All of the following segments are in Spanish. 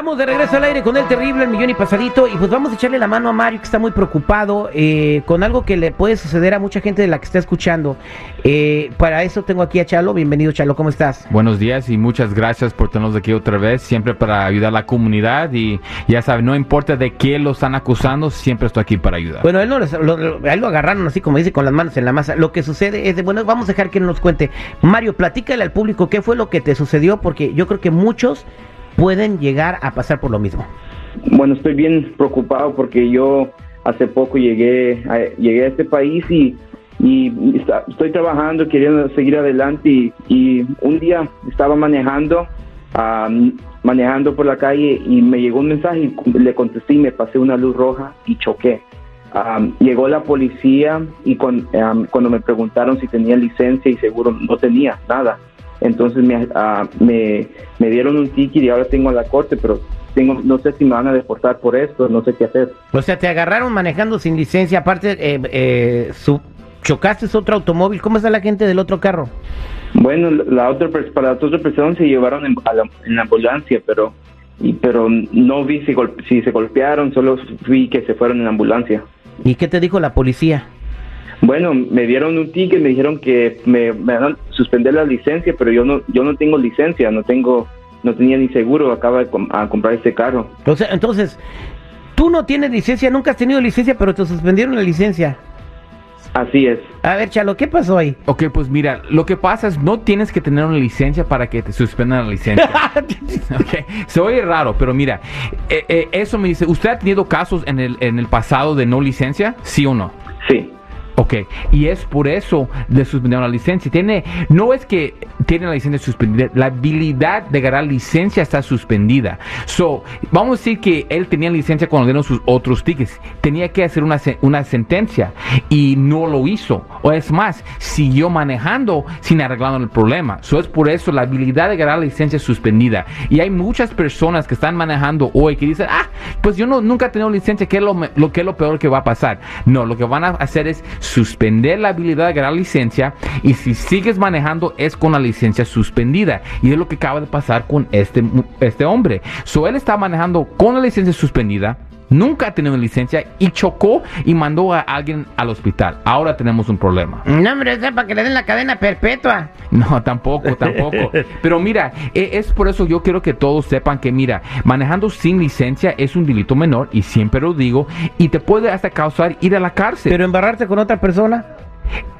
Estamos de regreso al aire con el terrible, el millón y pasadito, y pues vamos a echarle la mano a Mario que está muy preocupado eh, con algo que le puede suceder a mucha gente de la que está escuchando. Eh, para eso tengo aquí a Chalo. Bienvenido, Chalo, ¿cómo estás? Buenos días y muchas gracias por tenernos aquí otra vez, siempre para ayudar a la comunidad y ya saben, no importa de qué lo están acusando, siempre estoy aquí para ayudar. Bueno, él, no, lo, lo, él lo agarraron así como dice, con las manos en la masa. Lo que sucede es de, bueno, vamos a dejar que nos cuente. Mario, platícale al público qué fue lo que te sucedió, porque yo creo que muchos pueden llegar a pasar por lo mismo? Bueno, estoy bien preocupado porque yo hace poco llegué a, llegué a este país y, y estoy trabajando, queriendo seguir adelante y, un día estaba manejando, manejando por la calle y me llegó un mensaje y le contesté y me pasé una luz roja y choqué. llegó la policía y cuando me preguntaron si tenía licencia y seguro no tenía nada. Entonces me, uh, me, me, dieron un ticket y ahora tengo a la corte, pero tengo, no sé si me van a deportar por esto, no sé qué hacer. O sea, te agarraron manejando sin licencia, aparte, eh, eh, su, chocaste otro automóvil, ¿cómo está la gente del otro carro? Bueno, la otra para la otra persona se llevaron en, la, en ambulancia, pero y, pero no vi si, si se golpearon, solo vi que se fueron en ambulancia. ¿Y qué te dijo la policía? Bueno, me dieron un ticket, me dijeron que me, van a suspender la licencia, pero yo no, yo no tengo licencia, no tengo, no tenía ni seguro, acaba de comprar este carro. O sea, entonces, tú no tienes licencia, nunca has tenido licencia, pero te suspendieron la licencia. Así es. A ver, Chalo, ¿qué pasó ahí? Ok, pues mira, lo que pasa es no tienes que tener una licencia para que te suspendan la licencia. ok, se oye raro, pero mira, eh, eh, eso me dice, ¿usted ha tenido casos en el, en el pasado de no licencia? ¿Sí o no? Sí. Ok, y es por eso le suspendieron la licencia. Tiene, no es que tiene la licencia suspendida, la habilidad de ganar licencia está suspendida. So, vamos a decir que él tenía licencia cuando dieron sus otros tickets. Tenía que hacer una, una sentencia y no lo hizo. O es más, siguió manejando sin arreglar el problema. So, es por eso la habilidad de ganar licencia suspendida. Y hay muchas personas que están manejando hoy que dicen, ah, pues yo no, nunca he tenido licencia, ¿qué es lo, lo, que es lo peor que va a pasar? No, lo que van a hacer es suspender la habilidad de ganar licencia y si sigues manejando es con la licencia suspendida. Y es lo que acaba de pasar con este, este hombre. So él está manejando con la licencia suspendida nunca ha tenido licencia y chocó y mandó a alguien al hospital. Ahora tenemos un problema. No, hombre, es para que le den la cadena perpetua. No, tampoco, tampoco. Pero mira, e, es por eso yo quiero que todos sepan que, mira, manejando sin licencia es un delito menor y siempre lo digo y te puede hasta causar ir a la cárcel. Pero embarrarte con otra persona.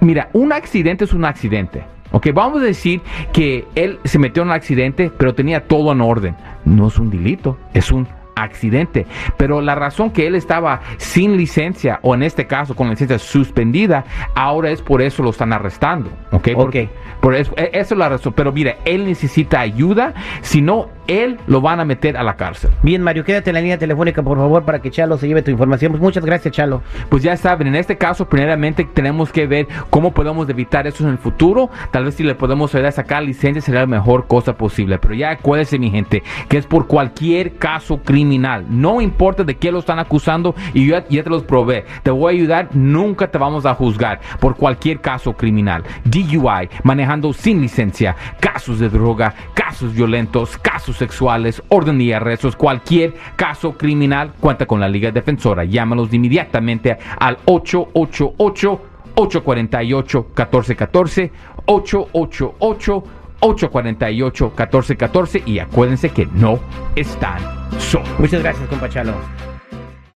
Mira, un accidente es un accidente. Ok, vamos a decir que él se metió en un accidente, pero tenía todo en orden. No es un delito, es un accidente. Pero la razón que él estaba sin licencia, o en este caso con la licencia suspendida, ahora es por eso lo están arrestando. ¿Ok? Por eso, e, eso es la razón. Pero mire, él necesita ayuda, si no, él lo van a meter a la cárcel. Bien, Mario, quédate en la línea telefónica, por favor, para que Chalo se lleve tu información. Pues muchas gracias, Chalo. Pues ya saben, en este caso, primeramente tenemos que ver cómo podemos evitar eso en el futuro. Tal vez si le podemos ayudar a sacar licencia sería la mejor cosa posible. Pero ya acuérdense, mi gente, que es por cualquier caso criminal. No importa de qué lo están acusando y yo ya te los probé. Te voy a ayudar, nunca te vamos a juzgar por cualquier caso criminal. DUI, manejando sin licencia, casos de droga, casos violentos, casos sexuales, orden y arrestos, cualquier caso criminal, cuenta con la Liga Defensora. Llámalos inmediatamente al 888 848 1414 888 848 1414 y acuérdense que no están solos. Muchas gracias, compa Chalo.